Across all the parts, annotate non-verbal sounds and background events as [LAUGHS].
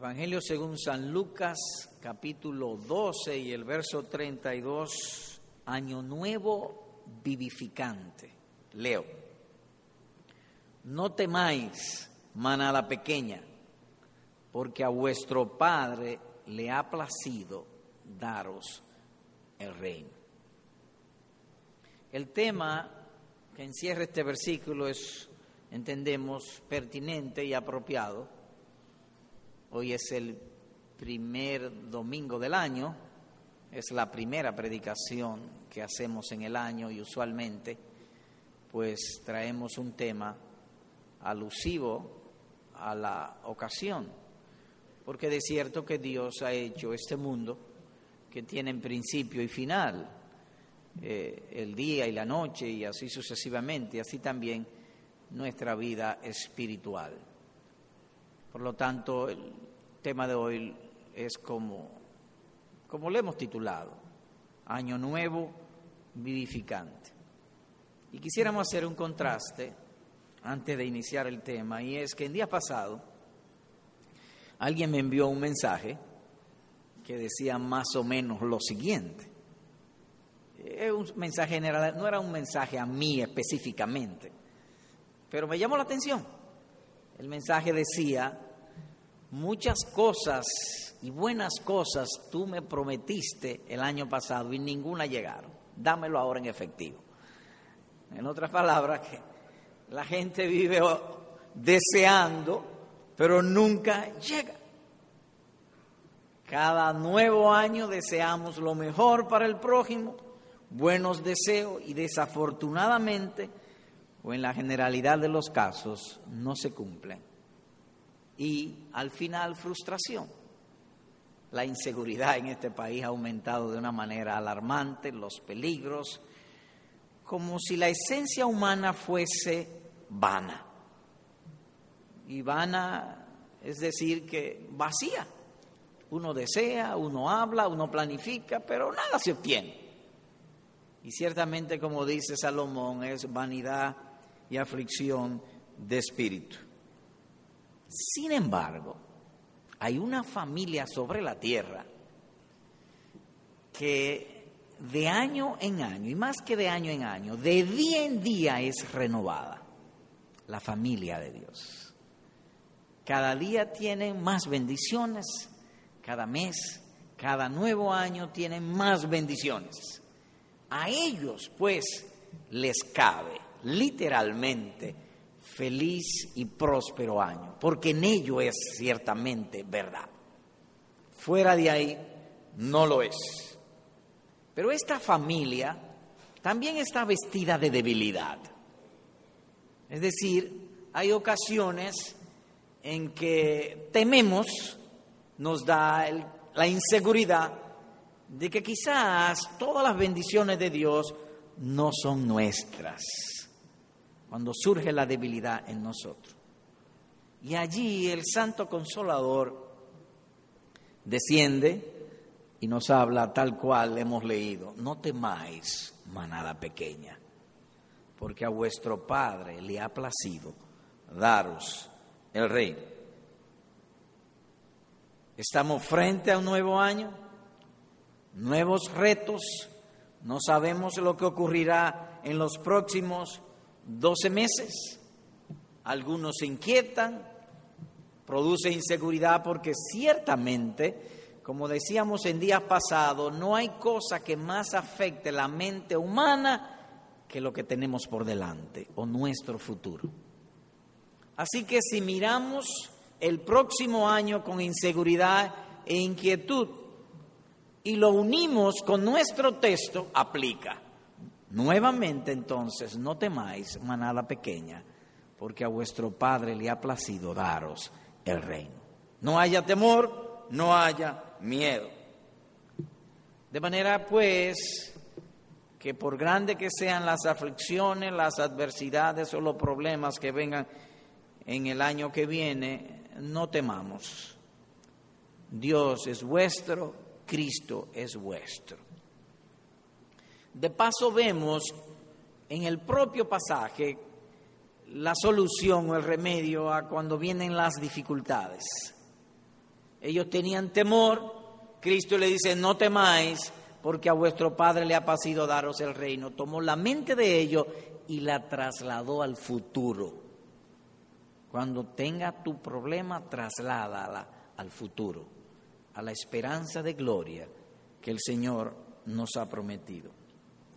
Evangelio según San Lucas, capítulo 12 y el verso 32, año nuevo vivificante. Leo, no temáis, manada pequeña, porque a vuestro Padre le ha placido daros el reino. El tema que encierra este versículo es, entendemos, pertinente y apropiado Hoy es el primer domingo del año, es la primera predicación que hacemos en el año y usualmente pues traemos un tema alusivo a la ocasión, porque de cierto que Dios ha hecho este mundo que tiene principio y final, eh, el día y la noche y así sucesivamente, así también nuestra vida espiritual. Por lo tanto, el tema de hoy es como, como le hemos titulado, Año Nuevo Vivificante. Y quisiéramos hacer un contraste antes de iniciar el tema, y es que el día pasado alguien me envió un mensaje que decía más o menos lo siguiente. Es un mensaje general, no era un mensaje a mí específicamente, pero me llamó la atención el mensaje decía, muchas cosas y buenas cosas tú me prometiste el año pasado y ninguna llegaron. Dámelo ahora en efectivo. En otras palabras, que la gente vive deseando, pero nunca llega. Cada nuevo año deseamos lo mejor para el prójimo, buenos deseos y desafortunadamente o en la generalidad de los casos no se cumplen. Y al final frustración. La inseguridad en este país ha aumentado de una manera alarmante, los peligros, como si la esencia humana fuese vana. Y vana es decir que vacía. Uno desea, uno habla, uno planifica, pero nada se obtiene. Y ciertamente, como dice Salomón, es vanidad y aflicción de espíritu. Sin embargo, hay una familia sobre la tierra que de año en año, y más que de año en año, de día en día es renovada, la familia de Dios. Cada día tienen más bendiciones, cada mes, cada nuevo año tienen más bendiciones. A ellos, pues, les cabe literalmente feliz y próspero año, porque en ello es ciertamente verdad. Fuera de ahí no lo es. Pero esta familia también está vestida de debilidad. Es decir, hay ocasiones en que tememos, nos da la inseguridad de que quizás todas las bendiciones de Dios no son nuestras cuando surge la debilidad en nosotros. Y allí el Santo Consolador desciende y nos habla tal cual hemos leído, no temáis, manada pequeña, porque a vuestro Padre le ha placido daros el reino. Estamos frente a un nuevo año, nuevos retos, no sabemos lo que ocurrirá en los próximos 12 meses. Algunos se inquietan, produce inseguridad porque ciertamente, como decíamos en días pasados, no hay cosa que más afecte la mente humana que lo que tenemos por delante o nuestro futuro. Así que si miramos el próximo año con inseguridad e inquietud y lo unimos con nuestro texto, aplica. Nuevamente entonces, no temáis, manada pequeña, porque a vuestro Padre le ha placido daros el reino. No haya temor, no haya miedo. De manera pues que por grande que sean las aflicciones, las adversidades o los problemas que vengan en el año que viene, no temamos. Dios es vuestro, Cristo es vuestro. De paso vemos en el propio pasaje la solución o el remedio a cuando vienen las dificultades. Ellos tenían temor. Cristo le dice, no temáis, porque a vuestro Padre le ha pasido daros el reino. Tomó la mente de ellos y la trasladó al futuro. Cuando tenga tu problema, trasládala al futuro, a la esperanza de gloria que el Señor nos ha prometido.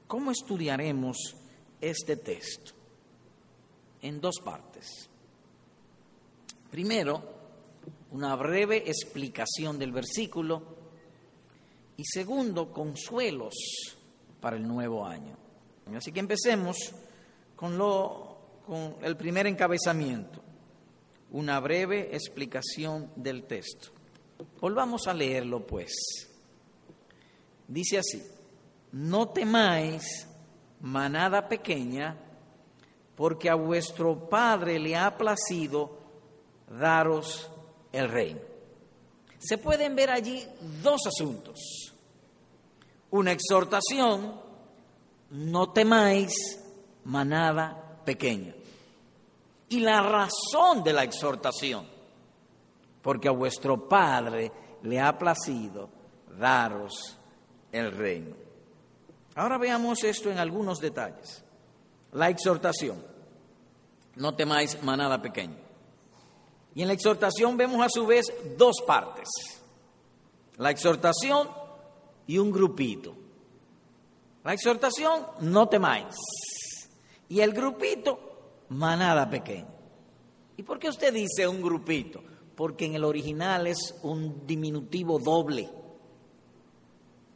¿Cómo estudiaremos este texto? En dos partes. Primero, una breve explicación del versículo y segundo, consuelos para el nuevo año. Así que empecemos con, lo, con el primer encabezamiento, una breve explicación del texto. Volvamos a leerlo pues. Dice así, no temáis manada pequeña, porque a vuestro Padre le ha placido daros el reino. Se pueden ver allí dos asuntos. Una exhortación, no temáis manada pequeña. Y la razón de la exhortación, porque a vuestro Padre le ha placido daros el reino. Ahora veamos esto en algunos detalles. La exhortación, no temáis manada pequeña. Y en la exhortación vemos a su vez dos partes. La exhortación y un grupito. La exhortación, no temáis. Y el grupito, manada pequeña. ¿Y por qué usted dice un grupito? Porque en el original es un diminutivo doble.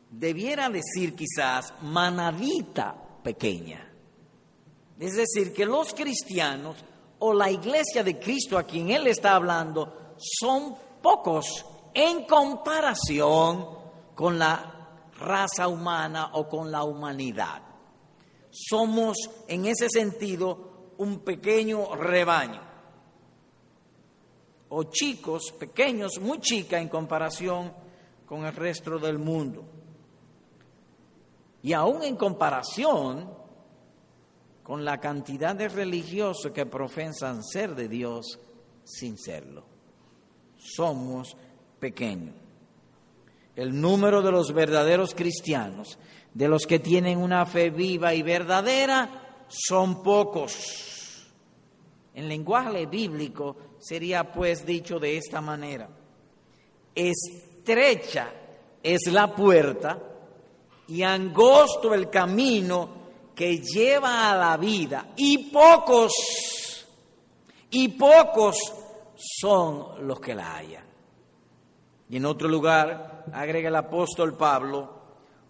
Debiera decir quizás manadita pequeña. Es decir, que los cristianos o la iglesia de Cristo a quien Él está hablando son pocos en comparación con la raza humana o con la humanidad. Somos en ese sentido un pequeño rebaño o chicos pequeños, muy chicas en comparación con el resto del mundo. Y aún en comparación con la cantidad de religiosos que profesan ser de Dios sin serlo. Somos pequeños. El número de los verdaderos cristianos, de los que tienen una fe viva y verdadera, son pocos. En lenguaje bíblico sería pues dicho de esta manera, estrecha es la puerta y angosto el camino que lleva a la vida y pocos, y pocos son los que la hallan. Y en otro lugar, agrega el apóstol Pablo,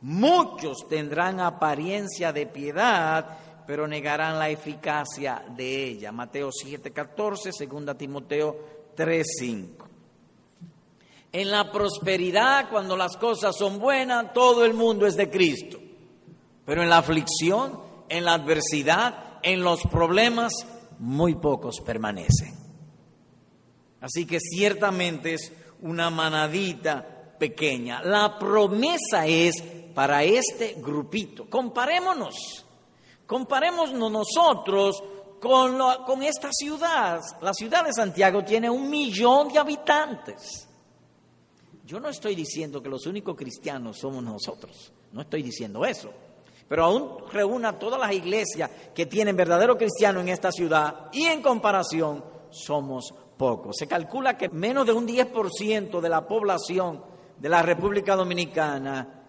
muchos tendrán apariencia de piedad, pero negarán la eficacia de ella. Mateo 7:14, 2 Timoteo 3:5. En la prosperidad, cuando las cosas son buenas, todo el mundo es de Cristo. Pero en la aflicción, en la adversidad, en los problemas, muy pocos permanecen. Así que ciertamente es una manadita pequeña. La promesa es para este grupito. Comparémonos, comparémonos nosotros con, con esta ciudad. La ciudad de Santiago tiene un millón de habitantes. Yo no estoy diciendo que los únicos cristianos somos nosotros, no estoy diciendo eso pero aún reúna todas las iglesias que tienen verdadero cristiano en esta ciudad y en comparación somos pocos. Se calcula que menos de un 10% de la población de la República Dominicana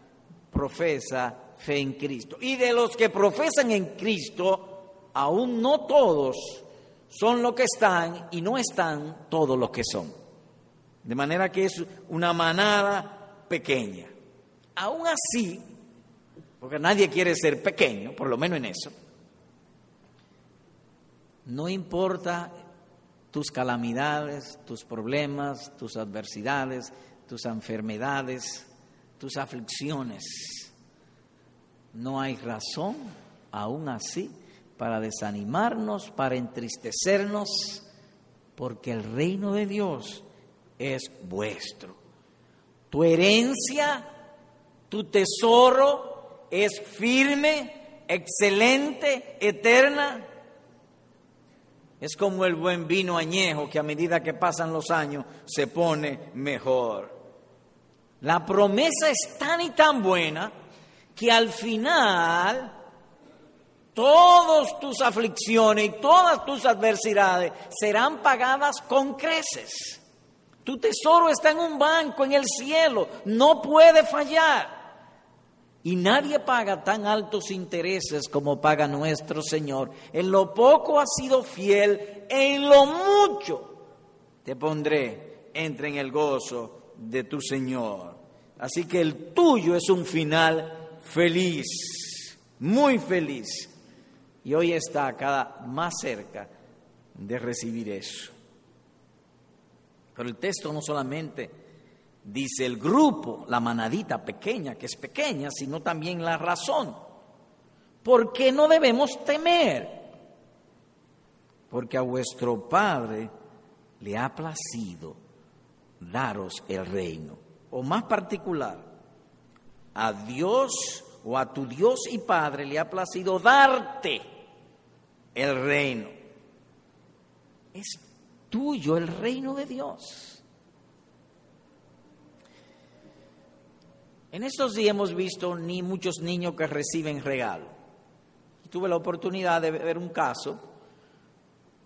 profesa fe en Cristo. Y de los que profesan en Cristo, aún no todos son lo que están y no están todos los que son. De manera que es una manada pequeña. Aún así, porque nadie quiere ser pequeño, por lo menos en eso. No importa tus calamidades, tus problemas, tus adversidades, tus enfermedades, tus aflicciones. No hay razón, aún así, para desanimarnos, para entristecernos, porque el reino de Dios es vuestro. Tu herencia, tu tesoro, es firme, excelente, eterna. Es como el buen vino añejo que a medida que pasan los años se pone mejor. La promesa es tan y tan buena que al final todas tus aflicciones y todas tus adversidades serán pagadas con creces. Tu tesoro está en un banco en el cielo, no puede fallar. Y nadie paga tan altos intereses como paga nuestro Señor. En lo poco has sido fiel, en lo mucho te pondré. Entre en el gozo de tu Señor. Así que el tuyo es un final feliz, muy feliz. Y hoy está cada más cerca de recibir eso. Pero el texto no solamente dice el grupo, la manadita pequeña, que es pequeña, sino también la razón. ¿Por qué no debemos temer? Porque a vuestro Padre le ha placido daros el reino. O más particular, a Dios o a tu Dios y Padre le ha placido darte el reino. Es tuyo el reino de Dios. En estos días hemos visto ni muchos niños que reciben regalo. Tuve la oportunidad de ver un caso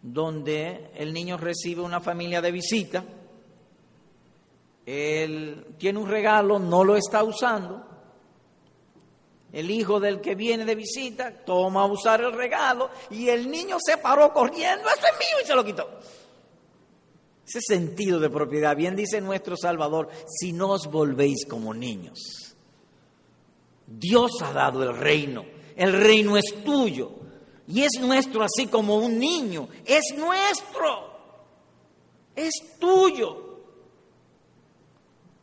donde el niño recibe una familia de visita, él tiene un regalo, no lo está usando, el hijo del que viene de visita toma a usar el regalo y el niño se paró corriendo, eso es mío y se lo quitó. Ese sentido de propiedad, bien dice nuestro Salvador, si no os volvéis como niños. Dios ha dado el reino, el reino es tuyo y es nuestro así como un niño, es nuestro, es tuyo.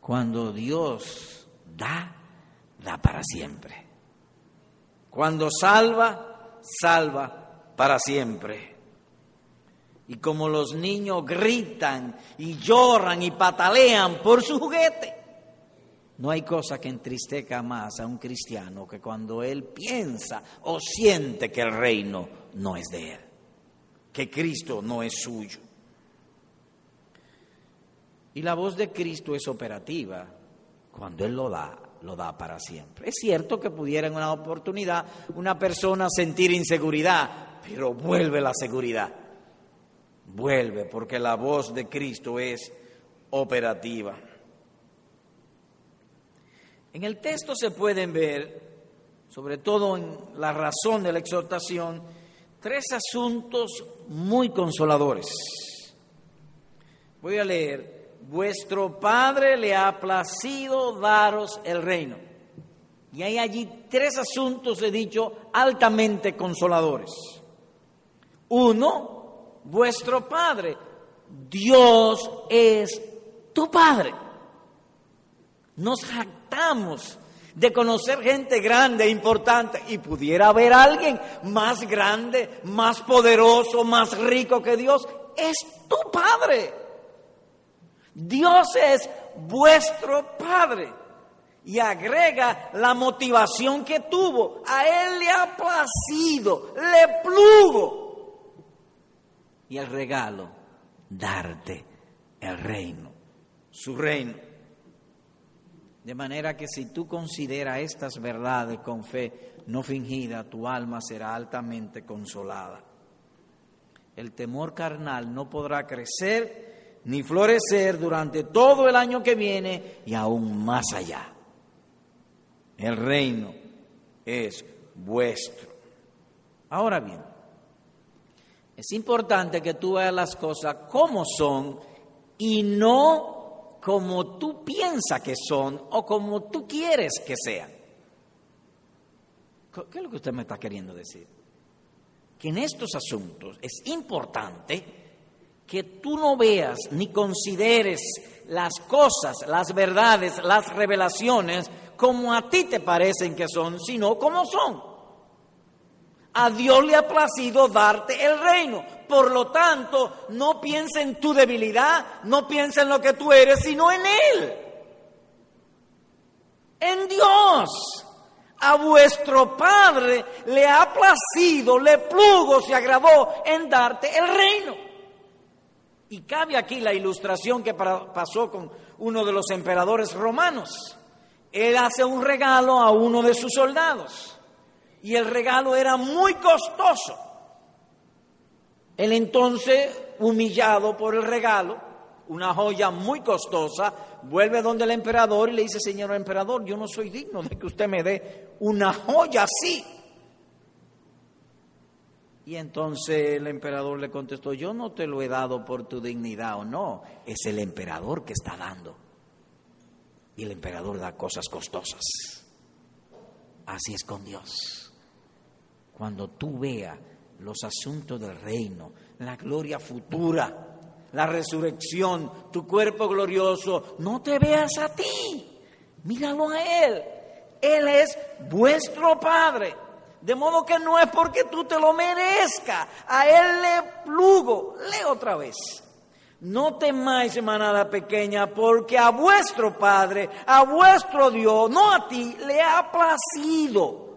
Cuando Dios da, da para siempre. Cuando salva, salva para siempre. Y como los niños gritan y lloran y patalean por su juguete, no hay cosa que entristezca más a un cristiano que cuando él piensa o siente que el reino no es de él, que Cristo no es suyo. Y la voz de Cristo es operativa. Cuando Él lo da, lo da para siempre. Es cierto que pudiera en una oportunidad una persona sentir inseguridad, pero vuelve la seguridad vuelve, porque la voz de Cristo es operativa. En el texto se pueden ver, sobre todo en la razón de la exhortación, tres asuntos muy consoladores. Voy a leer, vuestro Padre le ha placido daros el reino. Y hay allí tres asuntos, he dicho, altamente consoladores. Uno, vuestro Padre. Dios es tu Padre. Nos jactamos de conocer gente grande e importante y pudiera haber alguien más grande, más poderoso, más rico que Dios. Es tu Padre. Dios es vuestro Padre. Y agrega la motivación que tuvo. A Él le ha placido, le plugo y el regalo, darte el reino, su reino. De manera que si tú consideras estas verdades con fe no fingida, tu alma será altamente consolada. El temor carnal no podrá crecer ni florecer durante todo el año que viene y aún más allá. El reino es vuestro. Ahora bien, es importante que tú veas las cosas como son y no como tú piensas que son o como tú quieres que sean. ¿Qué es lo que usted me está queriendo decir? Que en estos asuntos es importante que tú no veas ni consideres las cosas, las verdades, las revelaciones como a ti te parecen que son, sino como son. A Dios le ha placido darte el reino. Por lo tanto, no piensa en tu debilidad, no piensa en lo que tú eres, sino en Él. En Dios. A vuestro Padre le ha placido, le plugo, se agradó en darte el reino. Y cabe aquí la ilustración que pasó con uno de los emperadores romanos. Él hace un regalo a uno de sus soldados y el regalo era muy costoso. Él entonces, humillado por el regalo, una joya muy costosa, vuelve donde el emperador y le dice, señor emperador, yo no soy digno de que usted me dé una joya así. Y entonces el emperador le contestó, yo no te lo he dado por tu dignidad o no, es el emperador que está dando. Y el emperador da cosas costosas. Así es con Dios. Cuando tú veas los asuntos del reino, la gloria futura, la resurrección, tu cuerpo glorioso, no te veas a ti, míralo a Él. Él es vuestro Padre. De modo que no es porque tú te lo merezcas, a Él le plugo. Lee otra vez. No temáis, manada pequeña, porque a vuestro Padre, a vuestro Dios, no a ti, le ha placido.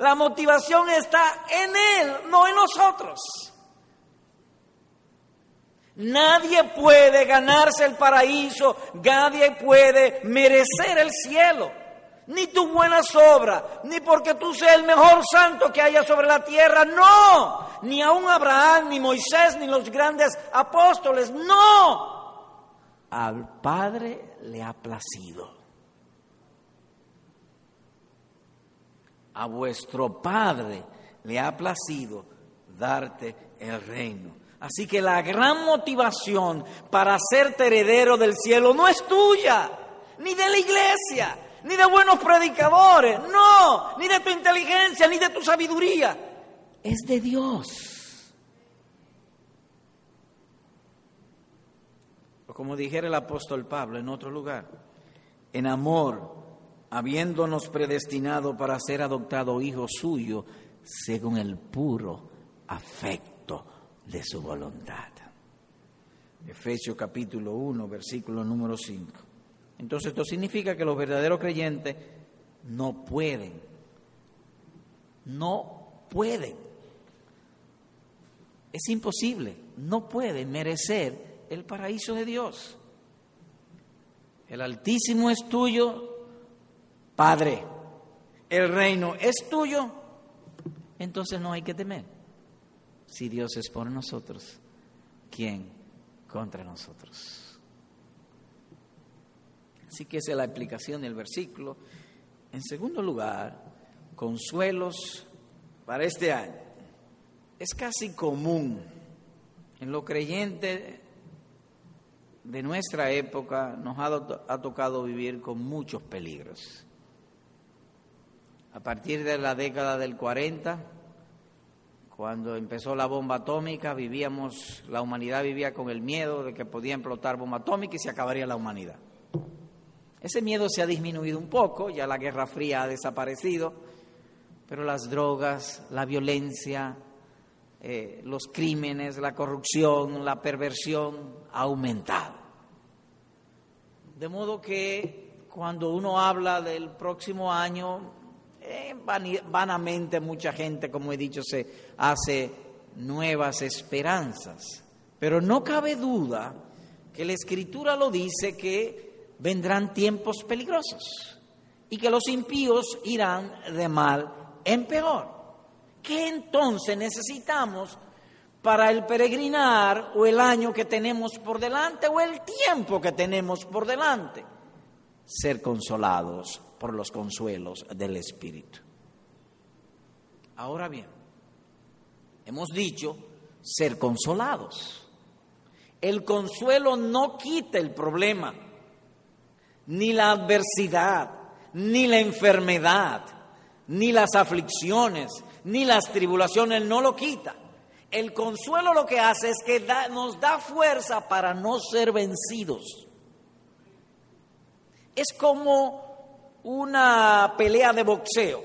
La motivación está en Él, no en nosotros. Nadie puede ganarse el paraíso, nadie puede merecer el cielo ni tu buenas obras, ni porque tú seas el mejor santo que haya sobre la tierra, no, ni aun Abraham, ni Moisés, ni los grandes apóstoles, no. Al Padre le ha placido. A vuestro Padre le ha placido darte el reino. Así que la gran motivación para hacerte heredero del cielo no es tuya, ni de la iglesia, ni de buenos predicadores, no, ni de tu inteligencia, ni de tu sabiduría, es de Dios. O como dijera el apóstol Pablo en otro lugar, en amor, habiéndonos predestinado para ser adoptado hijo suyo, según el puro afecto de su voluntad. Efesios capítulo 1, versículo número 5. Entonces esto significa que los verdaderos creyentes no pueden, no pueden, es imposible, no pueden merecer el paraíso de Dios. El Altísimo es tuyo, Padre. El reino es tuyo, entonces no hay que temer. Si Dios es por nosotros, ¿quién contra nosotros? Así que esa es la explicación del versículo. En segundo lugar, consuelos para este año. Es casi común en los creyentes de nuestra época, nos ha, ha tocado vivir con muchos peligros. A partir de la década del 40, cuando empezó la bomba atómica, vivíamos, la humanidad vivía con el miedo de que podía explotar bomba atómica y se acabaría la humanidad. Ese miedo se ha disminuido un poco, ya la Guerra Fría ha desaparecido, pero las drogas, la violencia, eh, los crímenes, la corrupción, la perversión ha aumentado. De modo que cuando uno habla del próximo año, eh, vanamente mucha gente, como he dicho, se hace nuevas esperanzas. Pero no cabe duda que la Escritura lo dice que vendrán tiempos peligrosos y que los impíos irán de mal en peor. ¿Qué entonces necesitamos para el peregrinar o el año que tenemos por delante o el tiempo que tenemos por delante? Ser consolados por los consuelos del Espíritu. Ahora bien, hemos dicho ser consolados. El consuelo no quita el problema ni la adversidad, ni la enfermedad, ni las aflicciones, ni las tribulaciones, no lo quita. El consuelo lo que hace es que nos da fuerza para no ser vencidos. Es como una pelea de boxeo.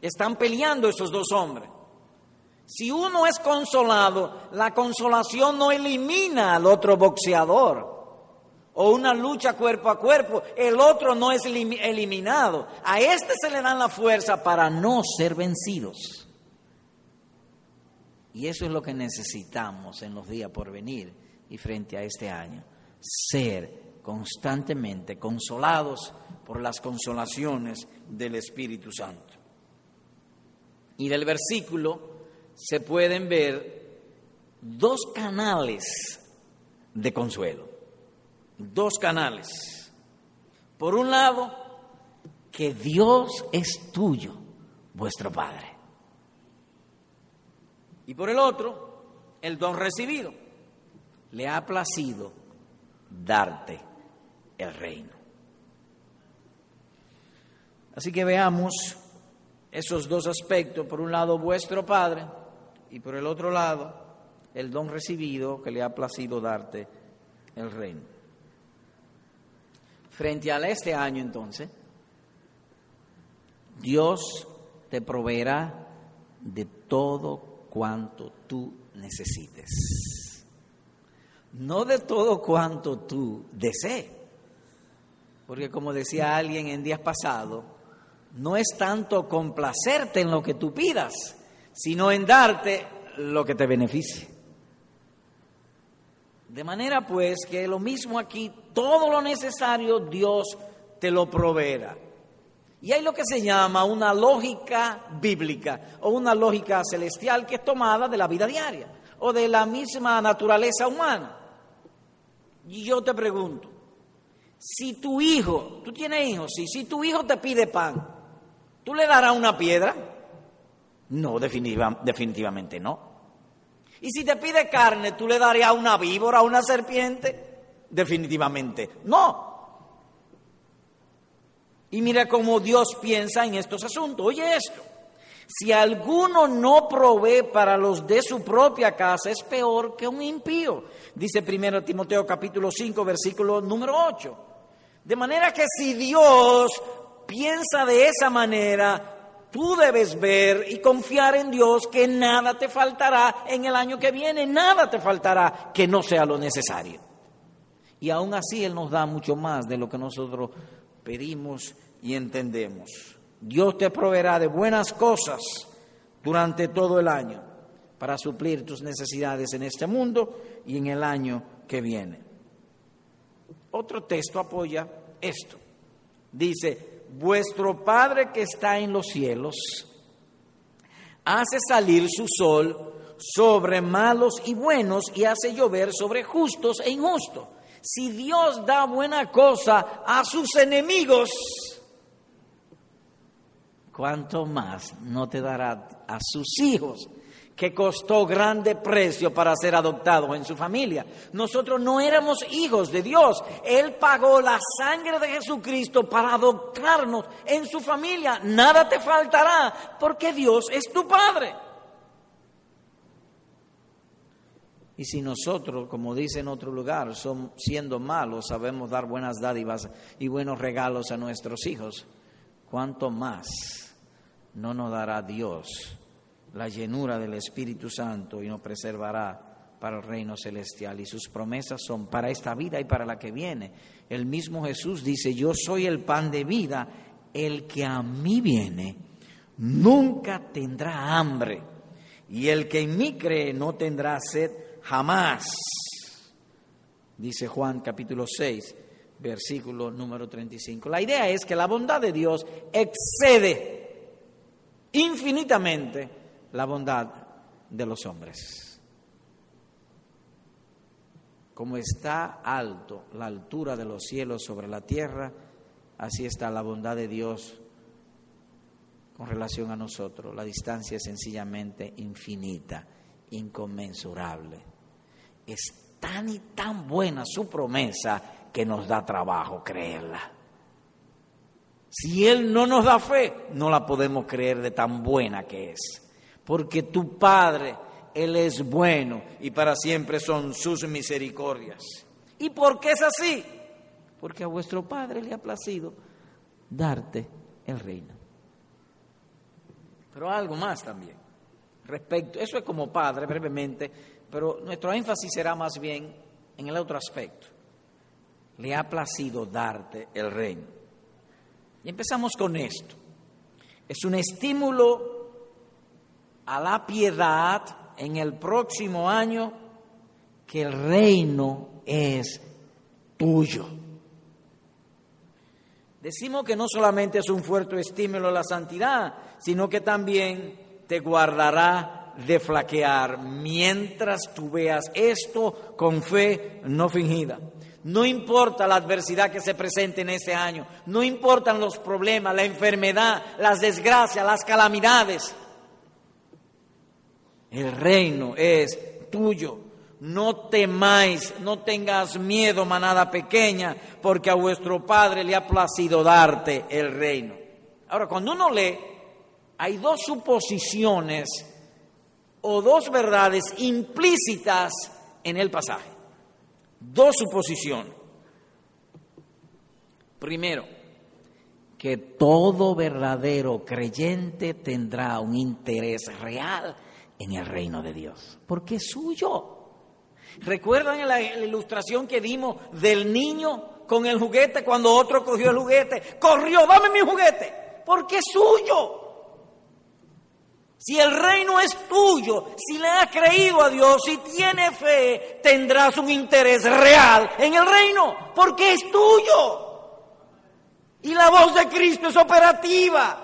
Están peleando esos dos hombres. Si uno es consolado, la consolación no elimina al otro boxeador o una lucha cuerpo a cuerpo, el otro no es eliminado. A este se le dan la fuerza para no ser vencidos. Y eso es lo que necesitamos en los días por venir y frente a este año. Ser constantemente consolados por las consolaciones del Espíritu Santo. Y del versículo se pueden ver dos canales de consuelo. Dos canales. Por un lado, que Dios es tuyo, vuestro Padre. Y por el otro, el don recibido. Le ha placido darte el reino. Así que veamos esos dos aspectos. Por un lado, vuestro Padre, y por el otro lado, el don recibido que le ha placido darte el reino. Frente a este año, entonces, Dios te proveerá de todo cuanto tú necesites. No de todo cuanto tú desees. Porque como decía alguien en días pasados, no es tanto complacerte en lo que tú pidas, sino en darte lo que te beneficie. De manera pues que lo mismo aquí, todo lo necesario Dios te lo proveerá. Y hay lo que se llama una lógica bíblica o una lógica celestial que es tomada de la vida diaria o de la misma naturaleza humana. Y yo te pregunto, si tu hijo, tú tienes hijos, si tu hijo te pide pan, ¿tú le darás una piedra? No, definitivamente no. Y si te pide carne, ¿tú le darías una víbora, una serpiente? Definitivamente no. Y mira cómo Dios piensa en estos asuntos. Oye esto, si alguno no provee para los de su propia casa, es peor que un impío. Dice 1 Timoteo capítulo 5, versículo número 8. De manera que si Dios piensa de esa manera, tú debes ver y confiar en Dios que nada te faltará en el año que viene, nada te faltará que no sea lo necesario. Y aún así Él nos da mucho más de lo que nosotros pedimos y entendemos. Dios te proveerá de buenas cosas durante todo el año para suplir tus necesidades en este mundo y en el año que viene. Otro texto apoya esto. Dice, vuestro Padre que está en los cielos hace salir su sol sobre malos y buenos y hace llover sobre justos e injustos. Si Dios da buena cosa a sus enemigos, ¿cuánto más no te dará a sus hijos? Que costó grande precio para ser adoptados en su familia. Nosotros no éramos hijos de Dios. Él pagó la sangre de Jesucristo para adoptarnos en su familia. Nada te faltará porque Dios es tu Padre. Y si nosotros, como dice en otro lugar, son, siendo malos, sabemos dar buenas dádivas y buenos regalos a nuestros hijos, ¿cuánto más no nos dará Dios la llenura del Espíritu Santo y nos preservará para el reino celestial? Y sus promesas son para esta vida y para la que viene. El mismo Jesús dice, yo soy el pan de vida, el que a mí viene nunca tendrá hambre, y el que en mí cree no tendrá sed jamás. Dice Juan capítulo 6, versículo número 35. La idea es que la bondad de Dios excede infinitamente la bondad de los hombres. Como está alto la altura de los cielos sobre la tierra, así está la bondad de Dios con relación a nosotros. La distancia es sencillamente infinita, inconmensurable es tan y tan buena su promesa que nos da trabajo creerla. Si Él no nos da fe, no la podemos creer de tan buena que es. Porque tu Padre, Él es bueno y para siempre son sus misericordias. ¿Y por qué es así? Porque a vuestro Padre le ha placido darte el reino. Pero algo más también. Respecto, eso es como Padre, brevemente, pero nuestro énfasis será más bien en el otro aspecto. le ha placido darte el reino. Y empezamos con esto. Es un estímulo a la piedad en el próximo año que el reino es tuyo. Decimos que no solamente es un fuerte estímulo a la santidad, sino que también te guardará de flaquear mientras tú veas esto con fe no fingida. No importa la adversidad que se presente en ese año, no importan los problemas, la enfermedad, las desgracias, las calamidades. El reino es tuyo. No temáis, no tengas miedo, manada pequeña, porque a vuestro Padre le ha placido darte el reino. Ahora, cuando uno lee, hay dos suposiciones o dos verdades implícitas en el pasaje. Dos suposiciones. Primero, que todo verdadero creyente tendrá un interés real en el reino de Dios, porque es suyo. ¿Recuerdan la, ilustración que dimos del niño con el juguete cuando otro cogió el juguete? Corrió, dame mi juguete, porque es suyo. Si el reino es tuyo, si le has creído a Dios, si tienes fe, tendrás un interés real en el reino, porque es tuyo. Y la voz de Cristo es operativa.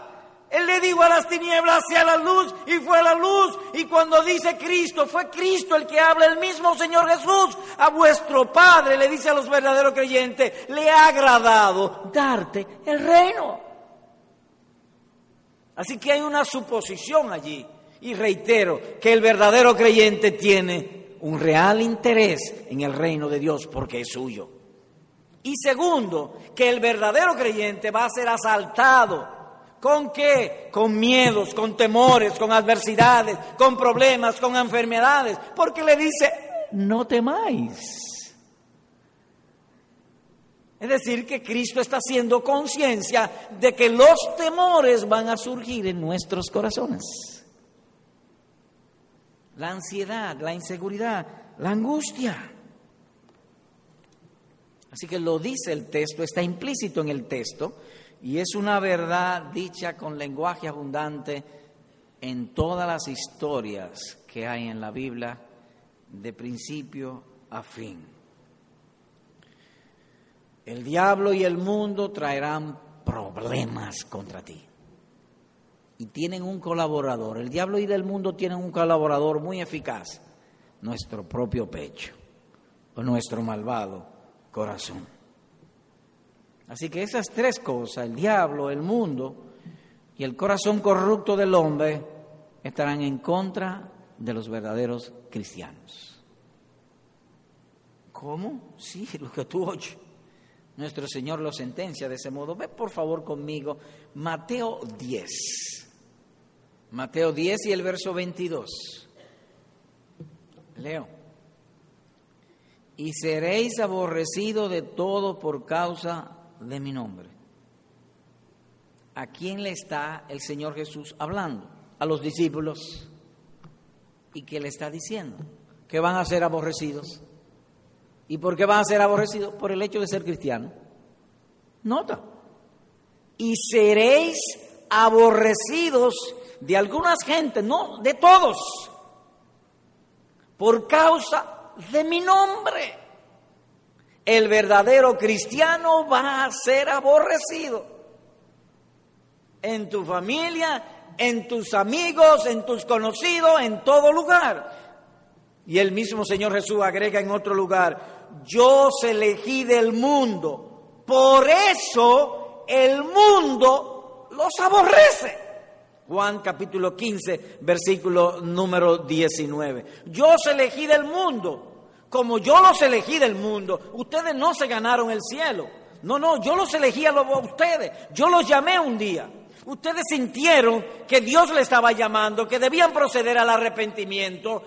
Él le dijo a las tinieblas hacia la luz y fue la luz. Y cuando dice Cristo, fue Cristo el que habla, el mismo Señor Jesús. A vuestro Padre le dice a los verdaderos creyentes, le ha agradado darte el reino. Así que hay una suposición allí. Y reitero que el verdadero creyente tiene un real interés en el reino de Dios porque es suyo. Y segundo, que el verdadero creyente va a ser asaltado ¿Con qué? Con miedos, con temores, con adversidades, con problemas, con enfermedades. Porque le dice, no temáis. Es decir, que Cristo está haciendo conciencia de que los temores van a surgir en nuestros corazones. La ansiedad, la inseguridad, la angustia. Así que lo dice el texto, está implícito en el texto, y es una verdad dicha con lenguaje abundante en todas las historias que hay en la Biblia, de principio a fin. El diablo y el mundo traerán problemas contra ti. Y tienen un colaborador. El diablo y el mundo tienen un colaborador muy eficaz. Nuestro propio pecho o nuestro malvado corazón. Así que esas tres cosas, el diablo, el mundo y el corazón corrupto del hombre, estarán en contra de los verdaderos cristianos. ¿Cómo? Sí, [LAUGHS] lo que tú oyes. Nuestro Señor lo sentencia de ese modo. Ve por favor conmigo Mateo 10. Mateo 10 y el verso 22. Leo. Y seréis aborrecidos de todo por causa de mi nombre. ¿A quién le está el Señor Jesús hablando? A los discípulos. ¿Y qué le está diciendo? Que van a ser aborrecidos. ¿Y por qué van a ser aborrecidos? Por el hecho de ser cristianos. Nota. Y seréis aborrecidos de algunas gentes, no de todos, por causa de mi nombre el verdadero cristiano va a ser aborrecido en tu familia, en tus amigos, en tus conocidos, en todo lugar. Y el mismo Señor Jesús agrega en otro lugar, yo os elegí del mundo, por eso el mundo los aborrece. Juan capítulo 15, versículo número 19. Yo os elegí del mundo, como yo los elegí del mundo, ustedes no se ganaron el cielo. No, no, yo los elegí a ustedes. Yo los llamé un día. Ustedes sintieron que Dios les estaba llamando, que debían proceder al arrepentimiento,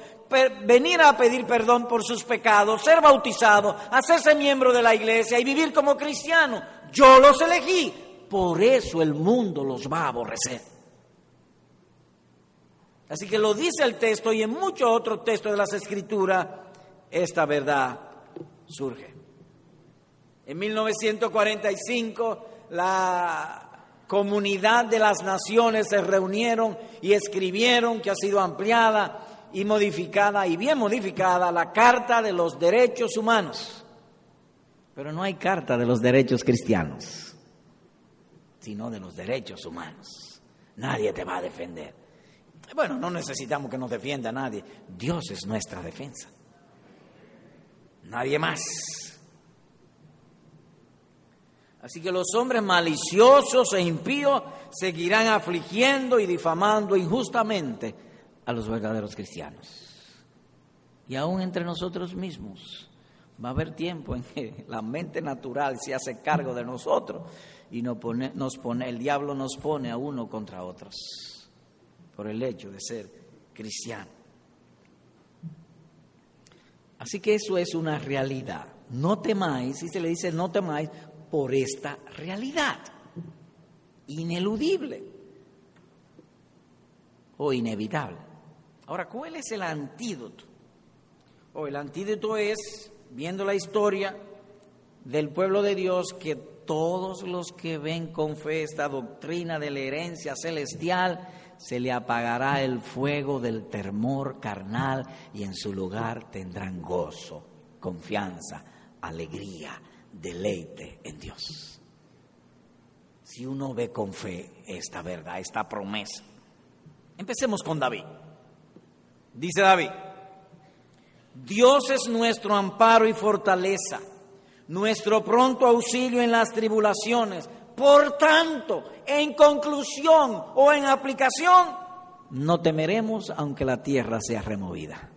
venir a pedir perdón por sus pecados, ser bautizados, hacerse miembro de la iglesia y vivir como cristiano. Yo los elegí. Por eso el mundo los va a aborrecer. Así que lo dice el texto y en muchos otros textos de las escrituras esta verdad surge. En 1945 la comunidad de las naciones se reunieron y escribieron que ha sido ampliada y modificada y bien modificada la Carta de los Derechos Humanos. Pero no hay Carta de los Derechos Cristianos, sino de los derechos humanos. Nadie te va a defender. Bueno, no necesitamos que nos defienda nadie. Dios es nuestra defensa. Nadie más. Así que los hombres maliciosos e impíos seguirán afligiendo y difamando injustamente a los verdaderos cristianos. Y aún entre nosotros mismos va a haber tiempo en que la mente natural se hace cargo de nosotros y nos pone, nos pone, el diablo nos pone a uno contra otros por el hecho de ser cristiano. Así que eso es una realidad. No temáis, y se le dice no temáis por esta realidad, ineludible o inevitable. Ahora, ¿cuál es el antídoto? O el antídoto es, viendo la historia del pueblo de Dios, que todos los que ven con fe esta doctrina de la herencia celestial, se le apagará el fuego del temor carnal y en su lugar tendrán gozo, confianza, alegría, deleite en Dios. Si uno ve con fe esta verdad, esta promesa. Empecemos con David. Dice David, Dios es nuestro amparo y fortaleza, nuestro pronto auxilio en las tribulaciones. Por tanto, en conclusión o en aplicación, no temeremos aunque la tierra sea removida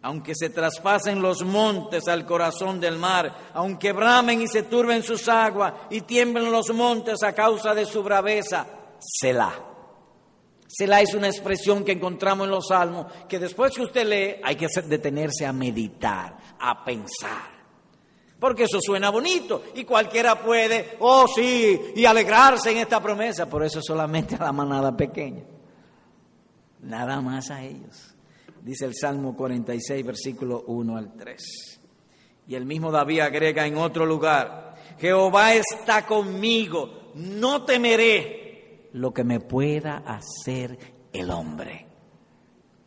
aunque se traspasen los montes al corazón del mar, aunque bramen y se turben sus aguas y tiemblen los montes a causa de su braveza, Selah. Selah es una expresión que encontramos en los salmos, que después que usted lee hay que detenerse a meditar, a pensar. Porque eso suena bonito y cualquiera puede, oh sí, y alegrarse en esta promesa. Por eso solamente a la manada pequeña. Nada más a ellos dice el Salmo 46, versículo 1 al 3. Y el mismo David agrega en otro lugar, Jehová está conmigo, no temeré lo que me pueda hacer el hombre.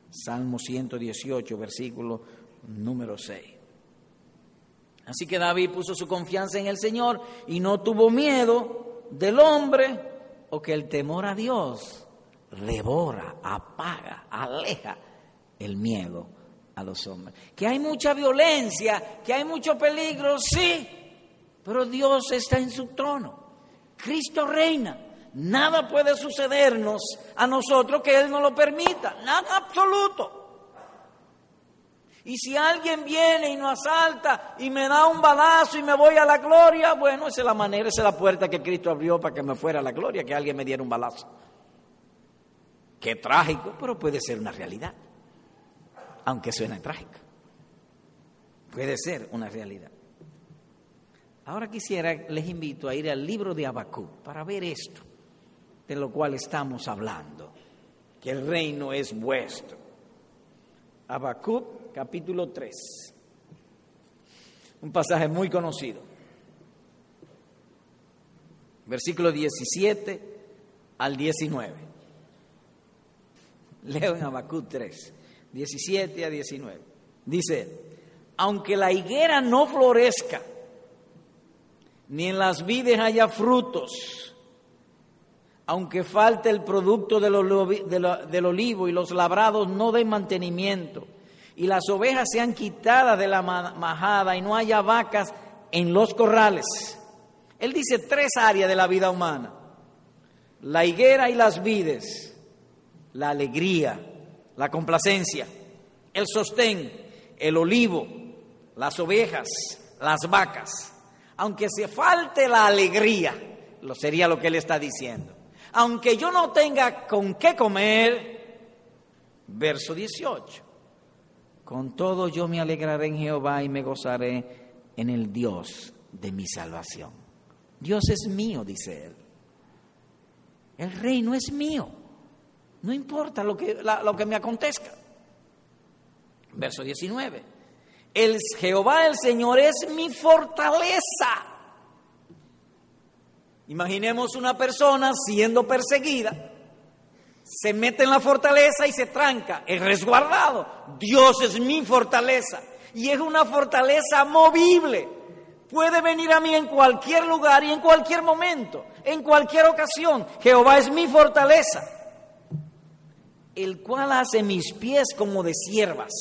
Salmo 118, versículo número 6. Así que David puso su confianza en el Señor y no tuvo miedo del hombre o que el temor a Dios devora, apaga, aleja el miedo a los hombres. Que hay mucha violencia, que hay mucho peligro, sí, pero Dios está en su trono. Cristo reina. Nada puede sucedernos a nosotros que Él no lo permita, nada absoluto. Y si alguien viene y nos asalta y me da un balazo y me voy a la gloria, bueno, esa es la manera, esa es la puerta que Cristo abrió para que me fuera a la gloria, que alguien me diera un balazo. Qué trágico, pero puede ser una realidad aunque suene trágico. Puede ser una realidad. Ahora quisiera, les invito a ir al libro de Habacuc para ver esto, de lo cual estamos hablando, que el reino es vuestro. Habacuc, capítulo 3. Un pasaje muy conocido. Versículo 17 al 19. Leo en Habacuc 3. 17 a 19. Dice, aunque la higuera no florezca, ni en las vides haya frutos, aunque falte el producto del, olivo y los labrados no den mantenimiento, y las ovejas sean quitadas de la majada y no haya vacas en los corrales. Él dice tres áreas de la vida humana, la higuera y las vides, la alegría, la complacencia, el sostén, el olivo, las ovejas, las vacas. Aunque se falte la alegría, lo sería lo que él está diciendo. Aunque yo no tenga con qué comer, verso 18. Con todo yo me alegraré en Jehová y me gozaré en el Dios de mi salvación. Dios es mío, dice él. El reino es mío. No importa lo que, lo que me acontezca. Verso 19. El Jehová el Señor es mi fortaleza. Imaginemos una persona siendo perseguida, se mete en la fortaleza y se tranca, es resguardado. Dios es mi fortaleza y es una fortaleza movible. Puede venir a mí en cualquier lugar y en cualquier momento, en cualquier ocasión. Jehová es mi fortaleza, el cual hace mis pies como de siervas,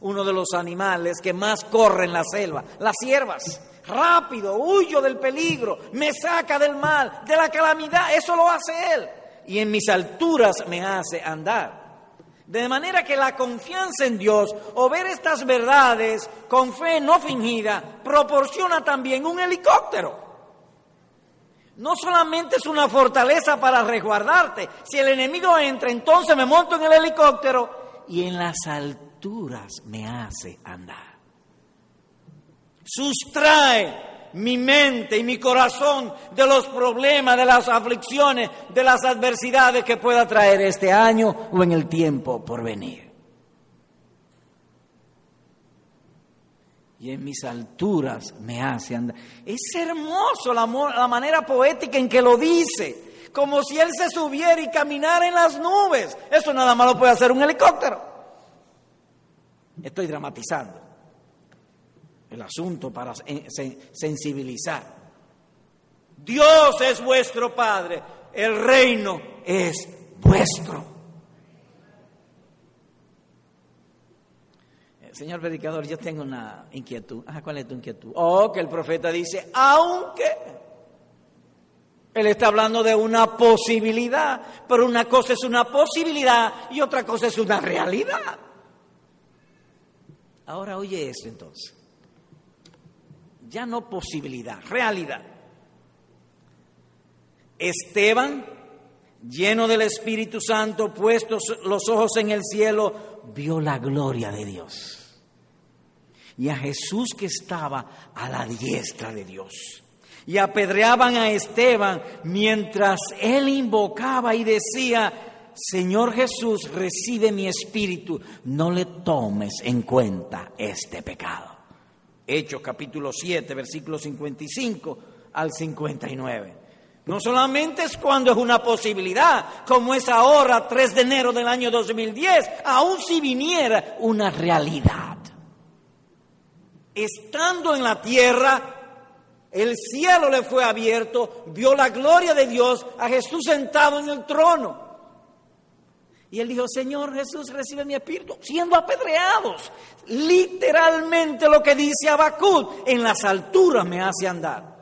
uno de los animales que más corre en la selva, las siervas rápido, huyo del peligro, me saca del mal, de la calamidad, eso lo hace Él. Y en mis alturas me hace andar. De manera que la confianza en Dios o ver estas verdades con fe no fingida proporciona también un helicóptero. No solamente es una fortaleza para resguardarte. Si el enemigo entra, entonces me monto en el helicóptero y en las alturas me hace andar sustrae mi mente y mi corazón de los problemas, de las aflicciones, de las adversidades que pueda traer este año o en el tiempo por venir. Y en mis alturas me hace andar. Es hermoso la, la manera poética en que lo dice, como si él se subiera y caminara en las nubes. Eso nada más lo puede hacer un helicóptero. Estoy dramatizando el asunto para sensibilizar. Dios es vuestro Padre, el reino es vuestro. Eh, señor predicador, yo tengo una inquietud. Ah, ¿cuál es tu inquietud? Oh, que el profeta dice, aunque él está hablando de una posibilidad, pero una cosa es una posibilidad y otra cosa es una realidad. Ahora oye esto entonces ya no posibilidad, realidad. Esteban, lleno del Espíritu Santo, puestos los ojos en el cielo, vio la gloria de Dios. Y a Jesús que estaba a la diestra de Dios. Y apedreaban a Esteban mientras él invocaba y decía, Señor Jesús, recibe mi espíritu, no le tomes en cuenta este pecado. Hechos capítulo 7, versículo 55 al 59. No solamente es cuando es una posibilidad, como es ahora, 3 de enero del año 2010, aun si viniera una realidad. Estando en la tierra, el cielo le fue abierto, vio la gloria de Dios, a Jesús sentado en el trono. Y él dijo, Señor Jesús, recibe mi espíritu, siendo apedreados. Literalmente lo que dice Abacud, en las alturas me hace andar.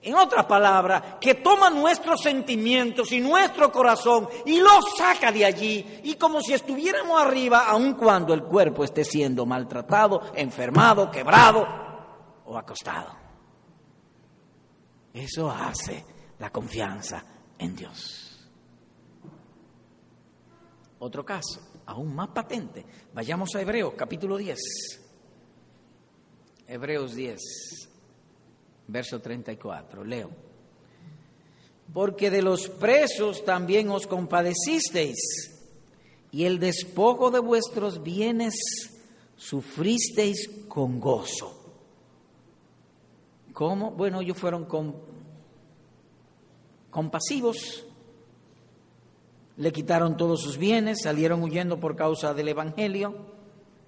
En otras palabras, que toma nuestros sentimientos y nuestro corazón y los saca de allí y como si estuviéramos arriba, aun cuando el cuerpo esté siendo maltratado, enfermado, quebrado o acostado. Eso hace la confianza en Dios. Otro caso, aún más patente. Vayamos a Hebreos, capítulo 10. Hebreos 10, verso 34. Leo. Porque de los presos también os compadecisteis, y el despojo de vuestros bienes sufristeis con gozo. ¿Cómo? Bueno, ellos fueron compasivos le quitaron todos sus bienes, salieron huyendo por causa del Evangelio,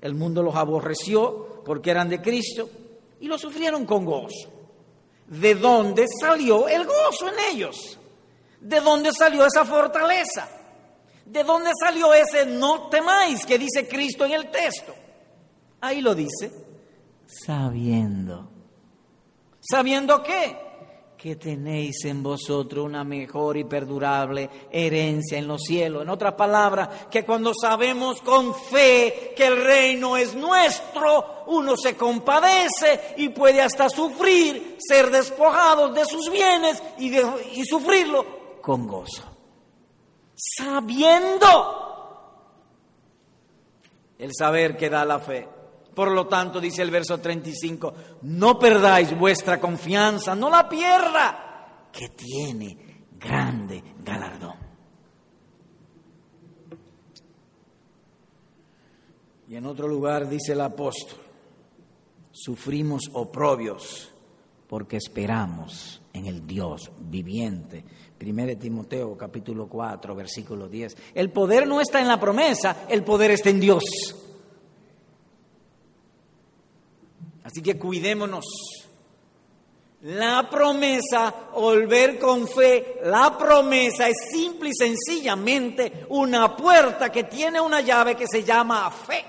el mundo los aborreció porque eran de Cristo y lo sufrieron con gozo. ¿De dónde salió el gozo en ellos? ¿De dónde salió esa fortaleza? ¿De dónde salió ese no temáis que dice Cristo en el texto? Ahí lo dice, sabiendo. ¿Sabiendo qué? Que tenéis en vosotros una mejor y perdurable herencia en los cielos. En otras palabras, que cuando sabemos con fe que el reino es nuestro, uno se compadece y puede hasta sufrir, ser despojado de sus bienes y, y sufrirlo con gozo. Sabiendo el saber que da la fe. Por lo tanto, dice el verso 35, no perdáis vuestra confianza, no la pierda, que tiene grande galardón. Y en otro lugar dice el apóstol, sufrimos oprobios porque esperamos en el Dios viviente. 1 Timoteo capítulo 4, versículo 10. El poder no está en la promesa, el poder está en Dios. Así que cuidémonos. La promesa, volver con fe, la promesa es simple y sencillamente una puerta que tiene una llave que se llama fe.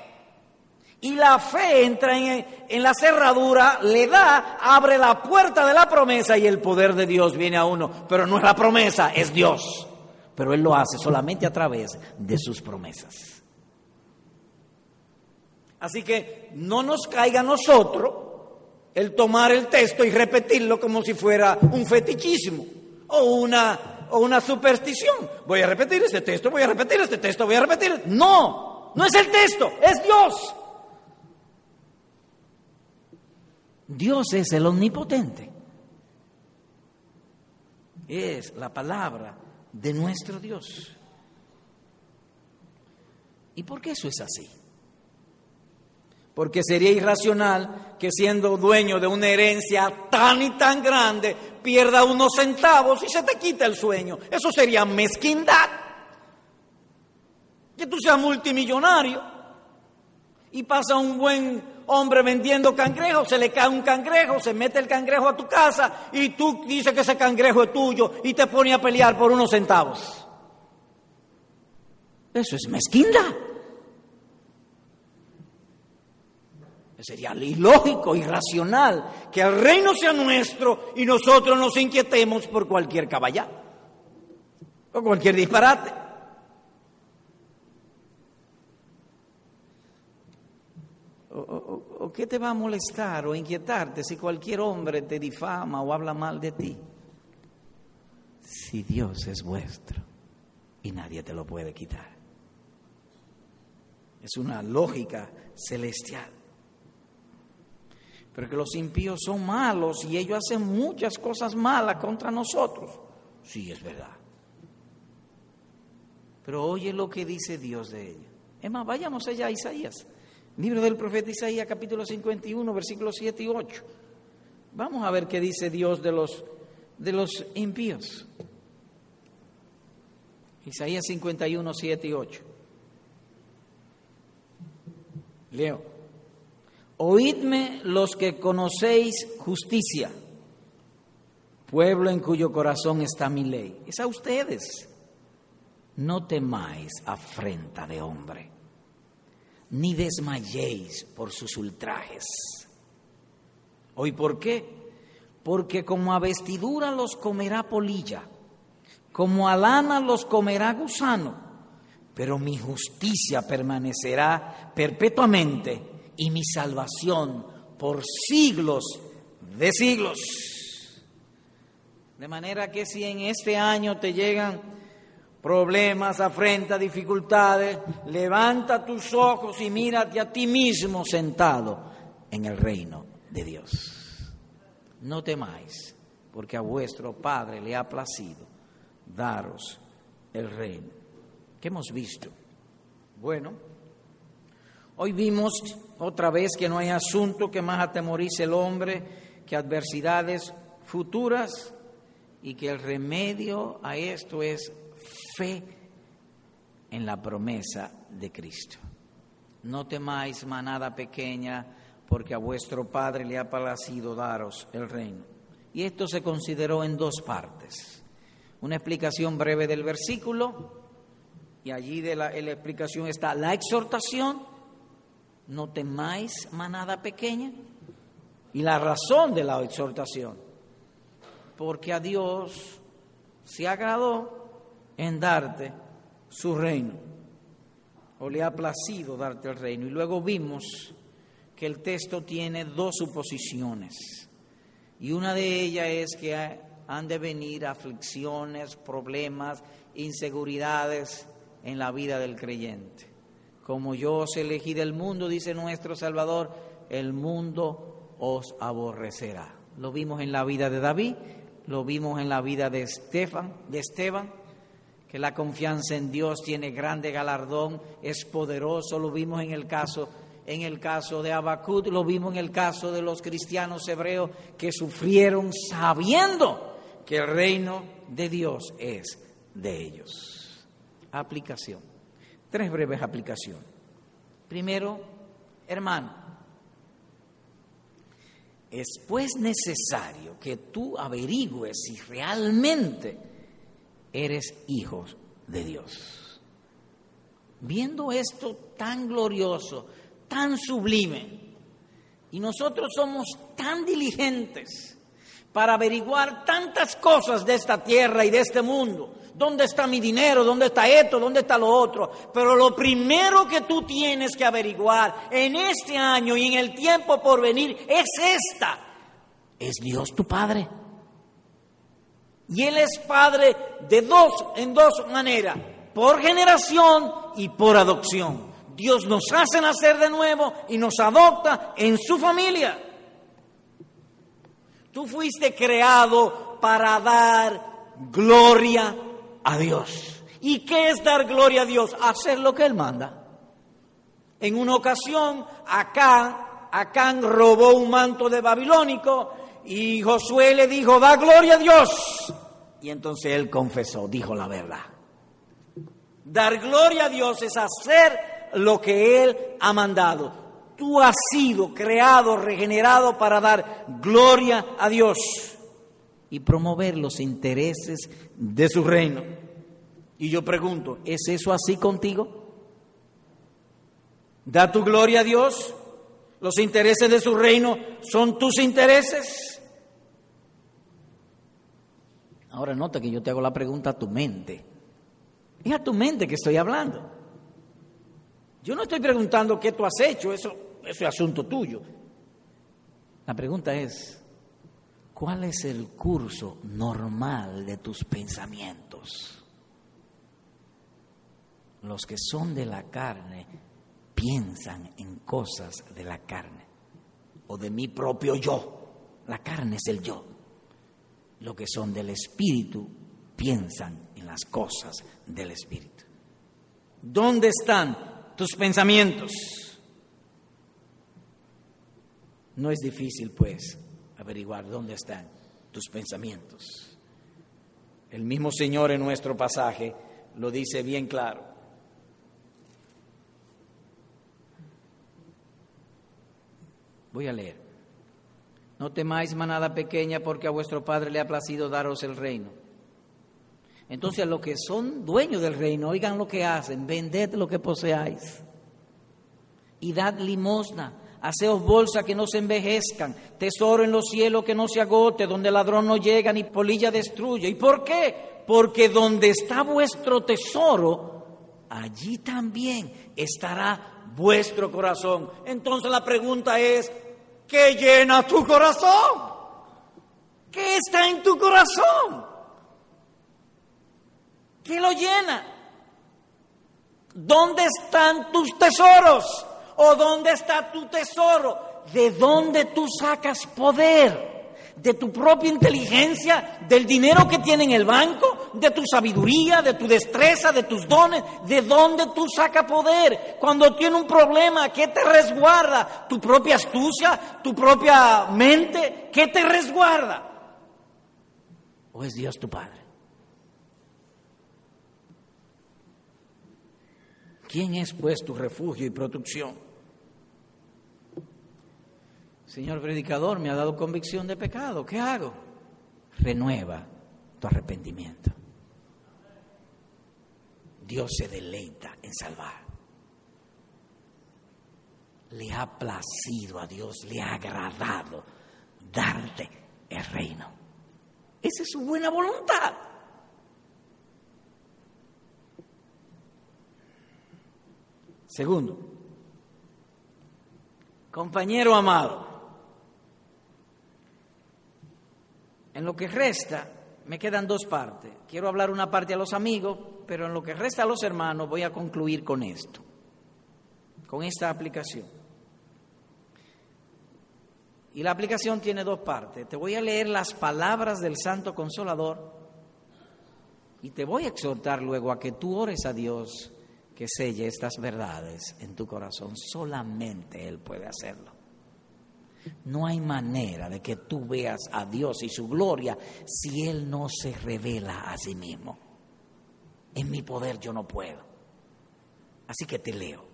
Y la fe entra en, la cerradura, le da, abre la puerta de la promesa y el poder de Dios viene a uno. Pero no es la promesa, es Dios. Pero Él lo hace solamente a través de sus promesas. Así que no nos caiga a nosotros el tomar el texto y repetirlo como si fuera un fetichismo o una, o una superstición. Voy a repetir este texto, voy a repetir este texto, voy a repetir. No, no es el texto, es Dios. Dios es el omnipotente. Es la palabra de nuestro Dios. ¿Y por qué eso es así? Porque sería irracional que siendo dueño de una herencia tan y tan grande pierda unos centavos y se te quita el sueño. Eso sería mezquindad. Que tú seas multimillonario y pasa un buen hombre vendiendo cangrejos, se le cae un cangrejo, se mete el cangrejo a tu casa y tú dices que ese cangrejo es tuyo y te pone a pelear por unos centavos. Eso es mezquindad. Sería ilógico, irracional, que el reino sea nuestro y nosotros nos inquietemos por cualquier caballá o cualquier disparate. o, qué te va a molestar o inquietarte si cualquier hombre te difama o habla mal de ti? Si Dios es vuestro y nadie te lo puede quitar. Es una lógica celestial. Pero que los impíos son malos y ellos hacen muchas cosas malas contra nosotros. Sí, es verdad. Pero oye lo que dice Dios de ellos. Es más, vayamos allá a Isaías. Libro del profeta Isaías, capítulo 51, versículos 7 y 8. Vamos a ver qué dice Dios de los, de los impíos. Isaías 51, 7 y 8. Leo. Oídme los que conocéis justicia, pueblo en cuyo corazón está mi ley. Es a ustedes. No temáis afrenta de hombre ni desmayéis por sus ultrajes. ¿Hoy por qué? Porque como a vestidura los comerá polilla, como a lana los comerá gusano, pero mi justicia permanecerá perpetuamente y mi salvación por siglos de siglos. De manera que si en este año te llegan problemas, afrenta, dificultades, levanta tus ojos y mírate a ti mismo sentado en el reino de Dios. No temáis, porque a vuestro Padre le ha placido daros el reino. ¿Qué hemos visto? Bueno, hoy vimos otra vez que no hay asunto que más atemorice el hombre que adversidades futuras y que el remedio a esto es fe en la promesa de Cristo. No temáis manada pequeña, porque a vuestro Padre le ha placido daros el reino. Y esto se consideró en dos partes. Una explicación breve del versículo, y allí de la explicación está la exhortación, no temáis manada pequeña, y la razón de la exhortación, porque a Dios se agradó en darte su reino, o le ha placido darte el reino. Y luego vimos que el texto tiene dos suposiciones, y una de ellas es que han de venir aflicciones, problemas, inseguridades en la vida del creyente. Como yo os elegí del mundo, dice nuestro Salvador, el mundo os aborrecerá. Lo vimos en la vida de David, lo vimos en la vida de Estefan, de Esteban, que la confianza en Dios tiene grande galardón, es poderoso, lo vimos en el caso en el caso de Abacut, lo vimos en el caso de los cristianos hebreos que sufrieron sabiendo que el reino de Dios es de ellos. Aplicación. Tres breves aplicaciones. Primero, hermano, es pues necesario que tú averigües si realmente eres hijo de Dios. Viendo esto tan glorioso, tan sublime, y nosotros somos tan diligentes para averiguar tantas cosas de esta tierra y de este mundo, ¿Dónde está mi dinero? ¿Dónde está esto? ¿Dónde está lo otro? Pero lo primero que tú tienes que averiguar en este año y en el tiempo por venir es esta. ¿Es Dios tu Padre? Y Él es Padre de dos, en dos maneras, por generación y por adopción. Dios nos hace nacer de nuevo y nos adopta en su familia. Tú fuiste creado para dar gloria a Dios. ¿Y qué es dar gloria a Dios? Hacer lo que Él manda. En una ocasión, acá, Acán robó un manto de babilónico y Josué le dijo, da gloria a Dios. Y entonces él confesó, dijo la verdad. Dar gloria a Dios es hacer lo que Él ha mandado. Tú has sido creado, regenerado para dar gloria a Dios y promover los intereses de su reino. Y yo pregunto, ¿es eso así contigo? ¿Da tu gloria a Dios? ¿Los intereses de su reino son tus intereses? Ahora nota que yo te hago la pregunta a tu mente. Es a tu mente que estoy hablando. Yo no estoy preguntando qué tú has hecho, eso, eso es asunto tuyo. La pregunta es, ¿Cuál es el curso normal de tus pensamientos? Los que son de la carne piensan en cosas de la carne o de mi propio yo. La carne es el yo. Los que son del espíritu piensan en las cosas del espíritu. ¿Dónde están tus pensamientos? No es difícil, pues, averiguar dónde están tus pensamientos. El mismo Señor en nuestro pasaje lo dice bien claro. Voy a leer. No temáis manada pequeña porque a vuestro Padre le ha placido daros el reino. Entonces los que son dueños del reino, oigan lo que hacen, vended lo que poseáis y dad limosna Haceos bolsa que no se envejezcan, tesoro en los cielos que no se agote, donde ladrón no llega ni polilla destruye. ¿Y por qué? Porque donde está vuestro tesoro, allí también estará vuestro corazón. Entonces la pregunta es, ¿qué llena tu corazón? ¿Qué está en tu corazón? ¿Qué lo llena? ¿Dónde están tus tesoros? ¿O dónde está tu tesoro? ¿De dónde tú sacas poder? ¿De tu propia inteligencia? ¿Del dinero que tiene en el banco? ¿De tu sabiduría? ¿De tu destreza? ¿De tus dones? ¿De dónde tú sacas poder? Cuando tiene un problema, ¿qué te resguarda? ¿Tu propia astucia? ¿Tu propia mente? ¿Qué te resguarda? ¿O es Dios tu Padre? ¿Quién es pues tu refugio y protección? Señor predicador, me ha dado convicción de pecado. ¿Qué hago? Renueva tu arrepentimiento. Dios se deleita en salvar. Le ha placido a Dios, le ha agradado darte el reino. Esa es su buena voluntad. Segundo, compañero amado, En lo que resta, me quedan dos partes. Quiero hablar una parte a los amigos, pero en lo que resta a los hermanos voy a concluir con esto, con esta aplicación. Y la aplicación tiene dos partes. Te voy a leer las palabras del Santo Consolador y te voy a exhortar luego a que tú ores a Dios que selle estas verdades en tu corazón. Solamente Él puede hacerlo. No hay manera de que tú veas a Dios y su gloria si Él no se revela a sí mismo. En mi poder yo no puedo. Así que te leo.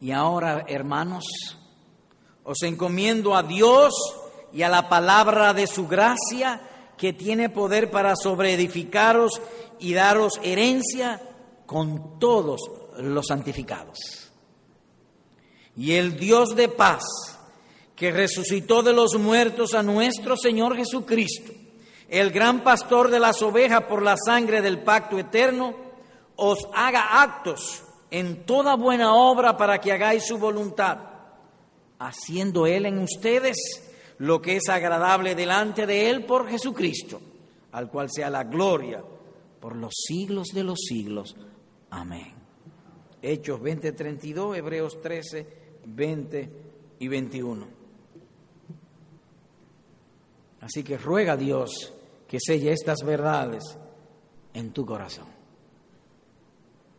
Y ahora, hermanos, os encomiendo a Dios y a la palabra de su gracia que tiene poder para sobreedificaros y daros herencia con todos los santificados. Y el Dios de paz, que resucitó de los muertos a nuestro Señor Jesucristo, el gran pastor de las ovejas por la sangre del pacto eterno, os haga actos en toda buena obra para que hagáis su voluntad, haciendo Él en ustedes lo que es agradable delante de Él por Jesucristo, al cual sea la gloria por los siglos de los siglos. Amén. Hechos 20, 32, Hebreos 13, 20 y 21. Así que ruega a Dios que selle estas verdades en tu corazón.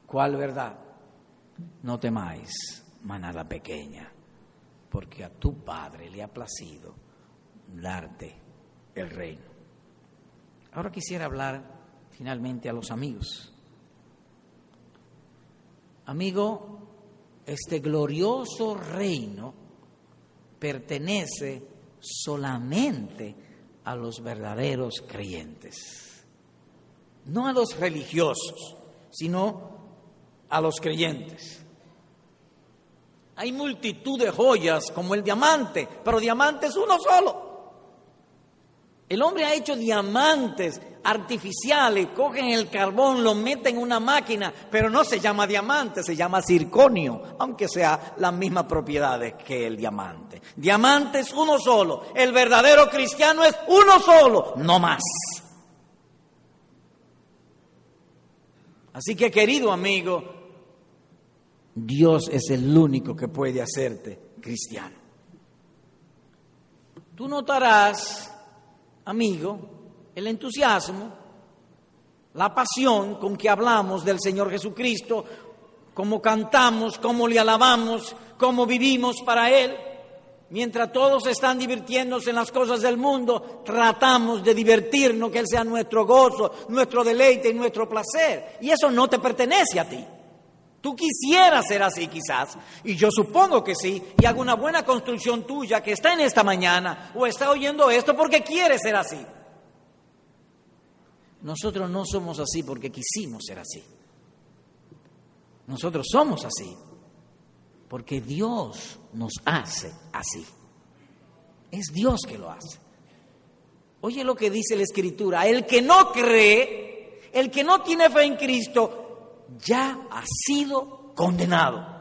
¿Cuál verdad? No temáis, manada pequeña, porque a tu Padre le ha placido darte el reino. Ahora quisiera hablar finalmente a los amigos. Amigo, este glorioso reino pertenece solamente a los verdaderos creyentes, no a los religiosos, sino a los creyentes. Hay multitud de joyas como el diamante, pero diamante es uno solo. El hombre ha hecho diamantes artificiales, cogen el carbón, lo meten en una máquina, pero no se llama diamante, se llama circonio, aunque sea las mismas propiedades que el diamante. Diamante es uno solo, el verdadero cristiano es uno solo, no más. Así que querido amigo, Dios es el único que puede hacerte cristiano. Tú notarás amigo, el entusiasmo, la pasión con que hablamos del Señor Jesucristo, cómo cantamos, cómo le alabamos, cómo vivimos para Él. Mientras todos están divirtiéndose en las cosas del mundo, tratamos de divertirnos, que Él sea nuestro gozo, nuestro deleite y nuestro placer. Y eso no te pertenece a ti. Tú quisieras ser así quizás, y yo supongo que sí, y hago una buena construcción tuya que está en esta mañana o está oyendo esto porque quiere ser así. Nosotros no somos así porque quisimos ser así. Nosotros somos así porque Dios nos hace así. Es Dios que lo hace. Oye lo que dice la Escritura, el que no cree, el que no tiene fe en Cristo, ya ha sido condenado.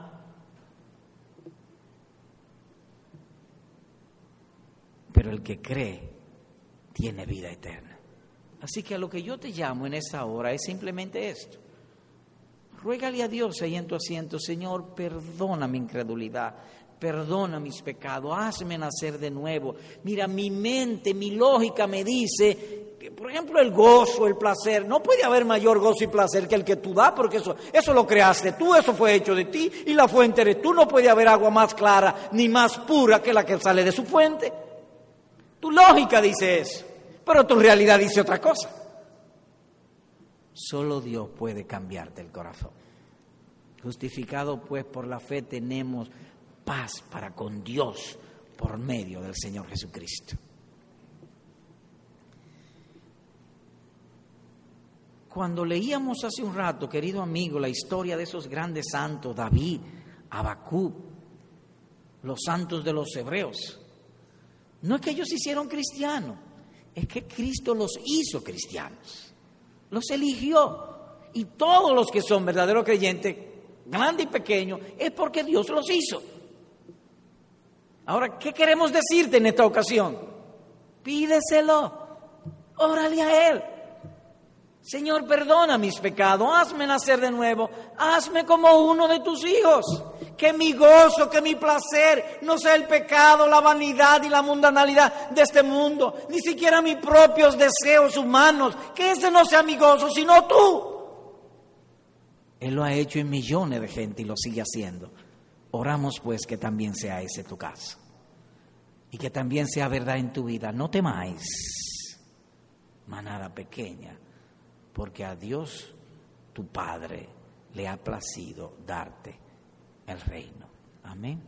Pero el que cree tiene vida eterna. Así que a lo que yo te llamo en esta hora es simplemente esto. Ruégale a Dios ahí en tu asiento, Señor, perdona mi incredulidad, perdona mis pecados, hazme nacer de nuevo. Mira, mi mente, mi lógica me dice por ejemplo, el gozo, el placer, no puede haber mayor gozo y placer que el que tú das, porque eso, eso lo creaste tú, eso fue hecho de ti y la fuente eres tú. No puede haber agua más clara ni más pura que la que sale de su fuente. Tu lógica dice eso, pero tu realidad dice otra cosa. Solo Dios puede cambiarte el corazón. Justificado pues por la fe tenemos paz para con Dios por medio del Señor Jesucristo. Cuando leíamos hace un rato, querido amigo, la historia de esos grandes santos, David, Abacú, los santos de los hebreos, no es que ellos hicieron cristianos, es que Cristo los hizo cristianos, los eligió. Y todos los que son verdaderos creyentes, grande y pequeño, es porque Dios los hizo. Ahora, ¿qué queremos decirte en esta ocasión? Pídeselo, órale a Él. Señor, perdona mis pecados, hazme nacer de nuevo, hazme como uno de tus hijos. Que mi gozo, que mi placer no sea el pecado, la vanidad y la mundanalidad de este mundo, ni siquiera mis propios deseos humanos, que ese no sea mi gozo, sino tú. Él lo ha hecho en millones de gente y lo sigue haciendo. Oramos pues que también sea ese tu caso y que también sea verdad en tu vida. No temáis, manada pequeña porque a Dios tu Padre le ha placido darte el reino. Amén.